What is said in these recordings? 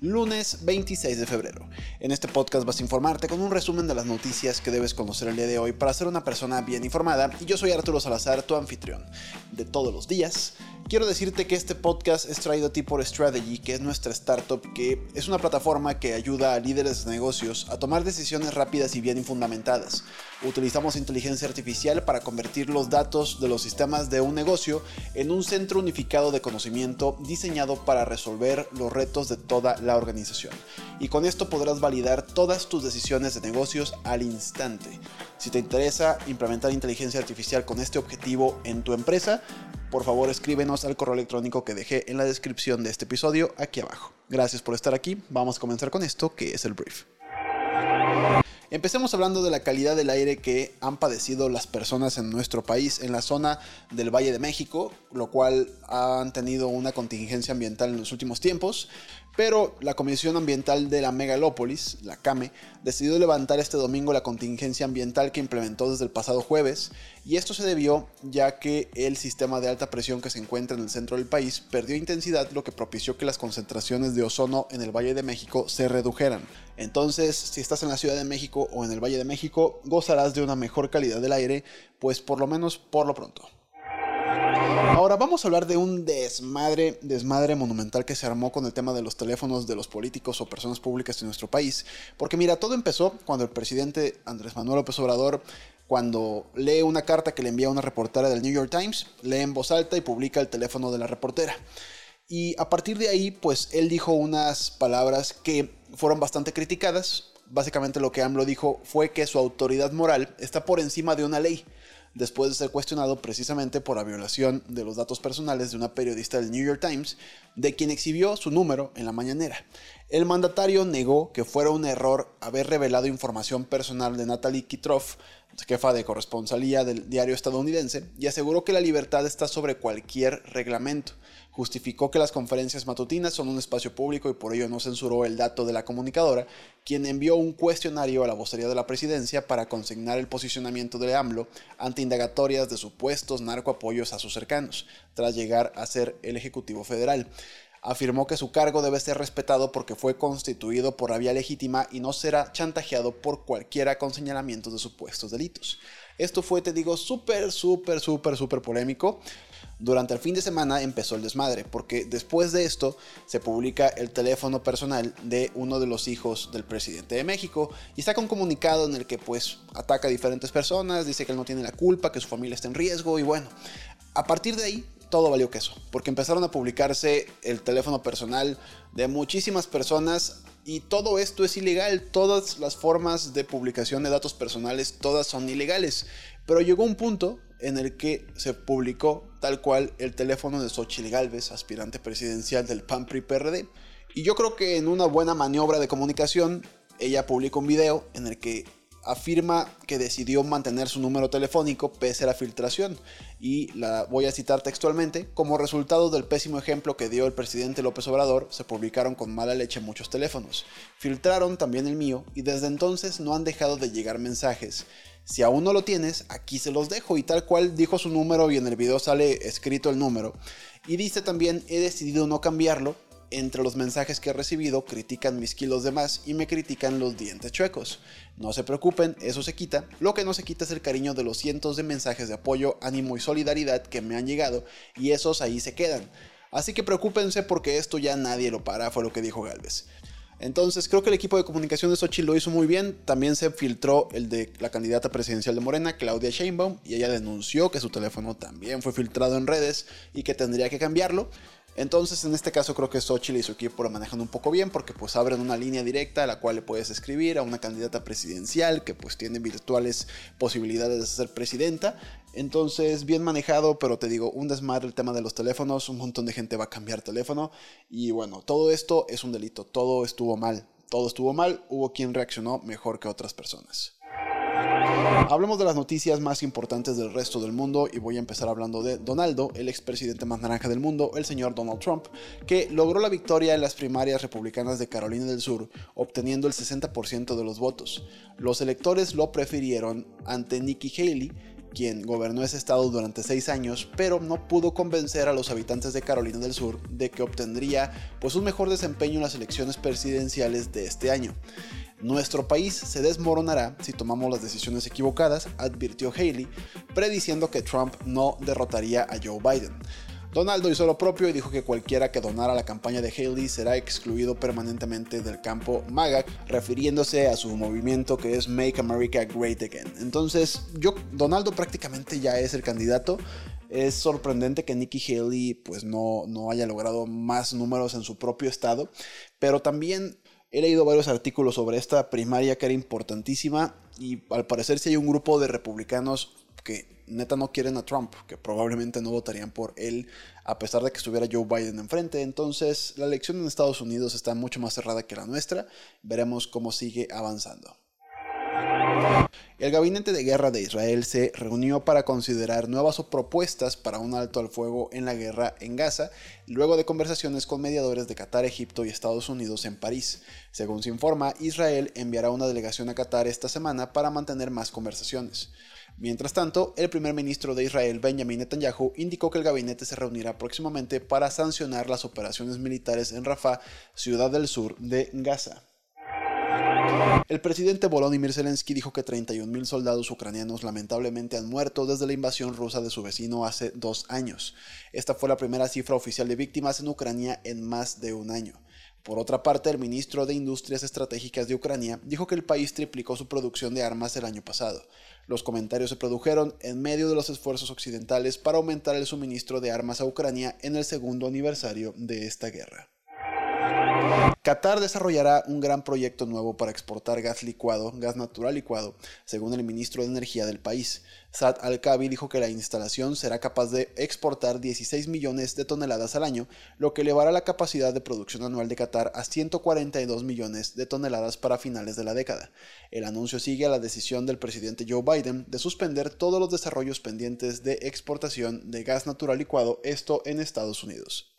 lunes 26 de febrero. En este podcast vas a informarte con un resumen de las noticias que debes conocer el día de hoy para ser una persona bien informada y yo soy Arturo Salazar, tu anfitrión de todos los días Quiero decirte que este podcast es traído a ti por Strategy, que es nuestra startup, que es una plataforma que ayuda a líderes de negocios a tomar decisiones rápidas y bien fundamentadas. Utilizamos inteligencia artificial para convertir los datos de los sistemas de un negocio en un centro unificado de conocimiento diseñado para resolver los retos de toda la organización. Y con esto podrás validar todas tus decisiones de negocios al instante. Si te interesa implementar inteligencia artificial con este objetivo en tu empresa, por favor escríbenos al correo electrónico que dejé en la descripción de este episodio aquí abajo. Gracias por estar aquí, vamos a comenzar con esto que es el brief. Empecemos hablando de la calidad del aire que han padecido las personas en nuestro país, en la zona del Valle de México, lo cual han tenido una contingencia ambiental en los últimos tiempos. Pero la Comisión Ambiental de la Megalópolis, la CAME, decidió levantar este domingo la contingencia ambiental que implementó desde el pasado jueves, y esto se debió ya que el sistema de alta presión que se encuentra en el centro del país perdió intensidad, lo que propició que las concentraciones de ozono en el Valle de México se redujeran. Entonces, si estás en la Ciudad de México o en el Valle de México, gozarás de una mejor calidad del aire, pues por lo menos por lo pronto. Ahora vamos a hablar de un desmadre, desmadre monumental que se armó con el tema de los teléfonos de los políticos o personas públicas en nuestro país. Porque mira, todo empezó cuando el presidente Andrés Manuel López Obrador, cuando lee una carta que le envía una reportera del New York Times, lee en voz alta y publica el teléfono de la reportera. Y a partir de ahí, pues él dijo unas palabras que fueron bastante criticadas. Básicamente lo que AMLO dijo fue que su autoridad moral está por encima de una ley después de ser cuestionado precisamente por la violación de los datos personales de una periodista del New York Times, de quien exhibió su número en la mañanera. El mandatario negó que fuera un error haber revelado información personal de Natalie Kitroff, jefa de corresponsalía del diario estadounidense, y aseguró que la libertad está sobre cualquier reglamento. Justificó que las conferencias matutinas son un espacio público y por ello no censuró el dato de la comunicadora, quien envió un cuestionario a la vocería de la presidencia para consignar el posicionamiento de AMLO ante indagatorias de supuestos narcoapoyos a sus cercanos, tras llegar a ser el Ejecutivo Federal afirmó que su cargo debe ser respetado porque fue constituido por la vía legítima y no será chantajeado por cualquiera con señalamientos de supuestos delitos. Esto fue, te digo, súper, súper, súper, súper polémico. Durante el fin de semana empezó el desmadre, porque después de esto se publica el teléfono personal de uno de los hijos del presidente de México y saca un comunicado en el que pues ataca a diferentes personas, dice que él no tiene la culpa, que su familia está en riesgo y bueno, a partir de ahí todo valió queso, porque empezaron a publicarse el teléfono personal de muchísimas personas y todo esto es ilegal, todas las formas de publicación de datos personales, todas son ilegales. Pero llegó un punto en el que se publicó tal cual el teléfono de Xochitl Galvez, aspirante presidencial del PAN-PRI-PRD. Y yo creo que en una buena maniobra de comunicación, ella publicó un video en el que afirma que decidió mantener su número telefónico pese a la filtración. Y la voy a citar textualmente, como resultado del pésimo ejemplo que dio el presidente López Obrador, se publicaron con mala leche muchos teléfonos. Filtraron también el mío y desde entonces no han dejado de llegar mensajes. Si aún no lo tienes, aquí se los dejo y tal cual dijo su número y en el video sale escrito el número. Y dice también, he decidido no cambiarlo entre los mensajes que he recibido critican mis kilos de más y me critican los dientes chuecos. No se preocupen, eso se quita. Lo que no se quita es el cariño de los cientos de mensajes de apoyo, ánimo y solidaridad que me han llegado y esos ahí se quedan. Así que preocúpense porque esto ya nadie lo para, fue lo que dijo Galvez. Entonces creo que el equipo de comunicación de Sochi lo hizo muy bien. También se filtró el de la candidata presidencial de Morena, Claudia Sheinbaum, y ella denunció que su teléfono también fue filtrado en redes y que tendría que cambiarlo. Entonces, en este caso creo que Xochitl y su equipo lo manejan un poco bien porque pues abren una línea directa a la cual le puedes escribir a una candidata presidencial que pues tiene virtuales posibilidades de ser presidenta. Entonces, bien manejado, pero te digo, un desmadre el tema de los teléfonos, un montón de gente va a cambiar teléfono y bueno, todo esto es un delito, todo estuvo mal, todo estuvo mal, hubo quien reaccionó mejor que otras personas. Hablemos de las noticias más importantes del resto del mundo y voy a empezar hablando de Donaldo, el expresidente más naranja del mundo, el señor Donald Trump, que logró la victoria en las primarias republicanas de Carolina del Sur, obteniendo el 60% de los votos. Los electores lo prefirieron ante Nikki Haley, quien gobernó ese estado durante seis años, pero no pudo convencer a los habitantes de Carolina del Sur de que obtendría pues un mejor desempeño en las elecciones presidenciales de este año. Nuestro país se desmoronará si tomamos las decisiones equivocadas, advirtió Haley, prediciendo que Trump no derrotaría a Joe Biden. Donaldo hizo lo propio y dijo que cualquiera que donara la campaña de Haley será excluido permanentemente del campo MAGA, refiriéndose a su movimiento que es Make America Great Again. Entonces, yo, Donaldo prácticamente ya es el candidato. Es sorprendente que Nikki Haley pues no, no haya logrado más números en su propio estado, pero también He leído varios artículos sobre esta primaria que era importantísima y al parecer si hay un grupo de republicanos que neta no quieren a Trump, que probablemente no votarían por él a pesar de que estuviera Joe Biden enfrente. Entonces la elección en Estados Unidos está mucho más cerrada que la nuestra. Veremos cómo sigue avanzando. El gabinete de guerra de Israel se reunió para considerar nuevas propuestas para un alto al fuego en la guerra en Gaza, luego de conversaciones con mediadores de Qatar, Egipto y Estados Unidos en París. Según se informa, Israel enviará una delegación a Qatar esta semana para mantener más conversaciones. Mientras tanto, el primer ministro de Israel, Benjamin Netanyahu, indicó que el gabinete se reunirá próximamente para sancionar las operaciones militares en Rafah, ciudad del sur de Gaza. El presidente Volodymyr Zelensky dijo que 31.000 soldados ucranianos lamentablemente han muerto desde la invasión rusa de su vecino hace dos años. Esta fue la primera cifra oficial de víctimas en Ucrania en más de un año. Por otra parte, el ministro de Industrias Estratégicas de Ucrania dijo que el país triplicó su producción de armas el año pasado. Los comentarios se produjeron en medio de los esfuerzos occidentales para aumentar el suministro de armas a Ucrania en el segundo aniversario de esta guerra. Qatar desarrollará un gran proyecto nuevo para exportar gas licuado, gas natural licuado, según el ministro de Energía del país. Saad Al-Kabi dijo que la instalación será capaz de exportar 16 millones de toneladas al año, lo que elevará la capacidad de producción anual de Qatar a 142 millones de toneladas para finales de la década. El anuncio sigue a la decisión del presidente Joe Biden de suspender todos los desarrollos pendientes de exportación de gas natural licuado, esto en Estados Unidos.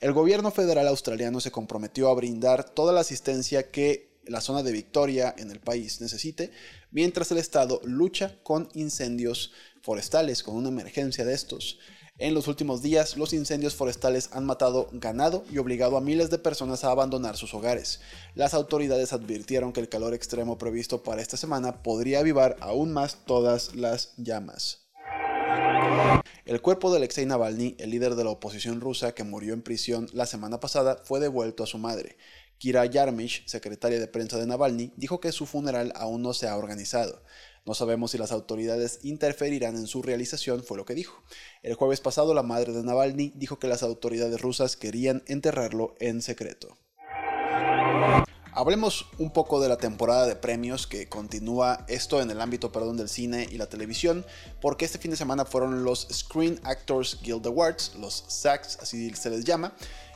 El gobierno federal australiano se comprometió a brindar toda la asistencia que la zona de Victoria en el país necesite, mientras el Estado lucha con incendios forestales, con una emergencia de estos. En los últimos días, los incendios forestales han matado ganado y obligado a miles de personas a abandonar sus hogares. Las autoridades advirtieron que el calor extremo previsto para esta semana podría avivar aún más todas las llamas. El cuerpo de Alexei Navalny, el líder de la oposición rusa que murió en prisión la semana pasada, fue devuelto a su madre. Kira Yarmish, secretaria de prensa de Navalny, dijo que su funeral aún no se ha organizado. No sabemos si las autoridades interferirán en su realización, fue lo que dijo. El jueves pasado, la madre de Navalny dijo que las autoridades rusas querían enterrarlo en secreto. Hablemos un poco de la temporada de premios que continúa esto en el ámbito perdón, del cine y la televisión, porque este fin de semana fueron los Screen Actors Guild Awards, los SAGs, así se les llama,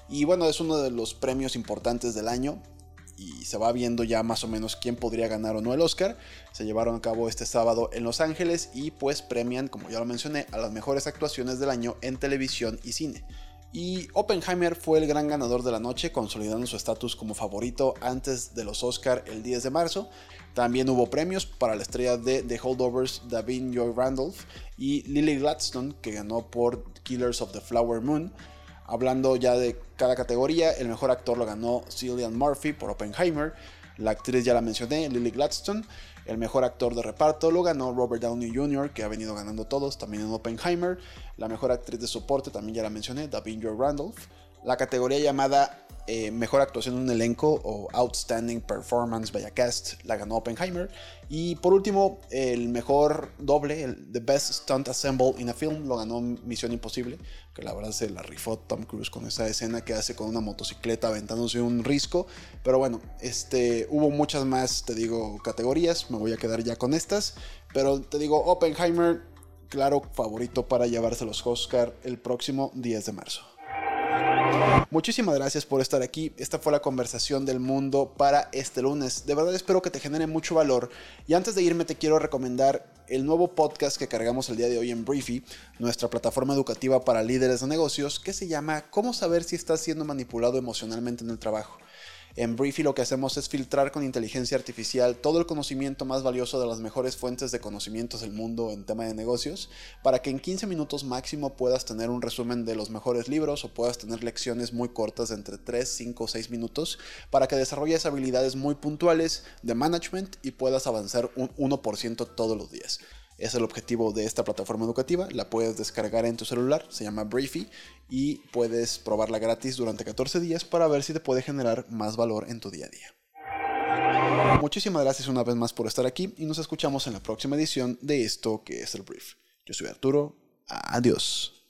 y bueno, es uno de los premios importantes del año y se va viendo ya más o menos quién podría ganar o no el Oscar. Se llevaron a cabo este sábado en Los Ángeles y pues premian, como ya lo mencioné, a las mejores actuaciones del año en televisión y cine. Y Oppenheimer fue el gran ganador de la noche, consolidando su estatus como favorito antes de los Oscar el 10 de marzo. También hubo premios para la estrella de The Holdovers, Davin Joy Randolph y Lily Gladstone, que ganó por Killers of the Flower Moon. Hablando ya de cada categoría, el mejor actor lo ganó Cillian Murphy por Oppenheimer. La actriz ya la mencioné, Lily Gladstone. El mejor actor de reparto lo ganó Robert Downey Jr., que ha venido ganando todos, también en Oppenheimer. La mejor actriz de soporte también ya la mencioné, Davinger Randolph. La categoría llamada eh, Mejor actuación en un elenco o Outstanding Performance by a Cast la ganó Oppenheimer. Y por último, el mejor doble, el The Best Stunt Assemble in a Film, lo ganó Misión Imposible, que la verdad se la rifó Tom Cruise con esa escena que hace con una motocicleta aventándose un risco. Pero bueno, este, hubo muchas más, te digo, categorías, me voy a quedar ya con estas. Pero te digo, Oppenheimer, claro favorito para llevarse los Oscar el próximo 10 de marzo. Muchísimas gracias por estar aquí. Esta fue la conversación del mundo para este lunes. De verdad espero que te genere mucho valor. Y antes de irme te quiero recomendar el nuevo podcast que cargamos el día de hoy en Briefy, nuestra plataforma educativa para líderes de negocios, que se llama ¿Cómo saber si estás siendo manipulado emocionalmente en el trabajo? En Briefy lo que hacemos es filtrar con inteligencia artificial todo el conocimiento más valioso de las mejores fuentes de conocimientos del mundo en tema de negocios, para que en 15 minutos máximo puedas tener un resumen de los mejores libros o puedas tener lecciones muy cortas de entre 3, 5 o 6 minutos, para que desarrolles habilidades muy puntuales de management y puedas avanzar un 1% todos los días. Es el objetivo de esta plataforma educativa. La puedes descargar en tu celular, se llama Briefy, y puedes probarla gratis durante 14 días para ver si te puede generar más valor en tu día a día. Muchísimas gracias una vez más por estar aquí y nos escuchamos en la próxima edición de esto que es el Brief. Yo soy Arturo. Adiós.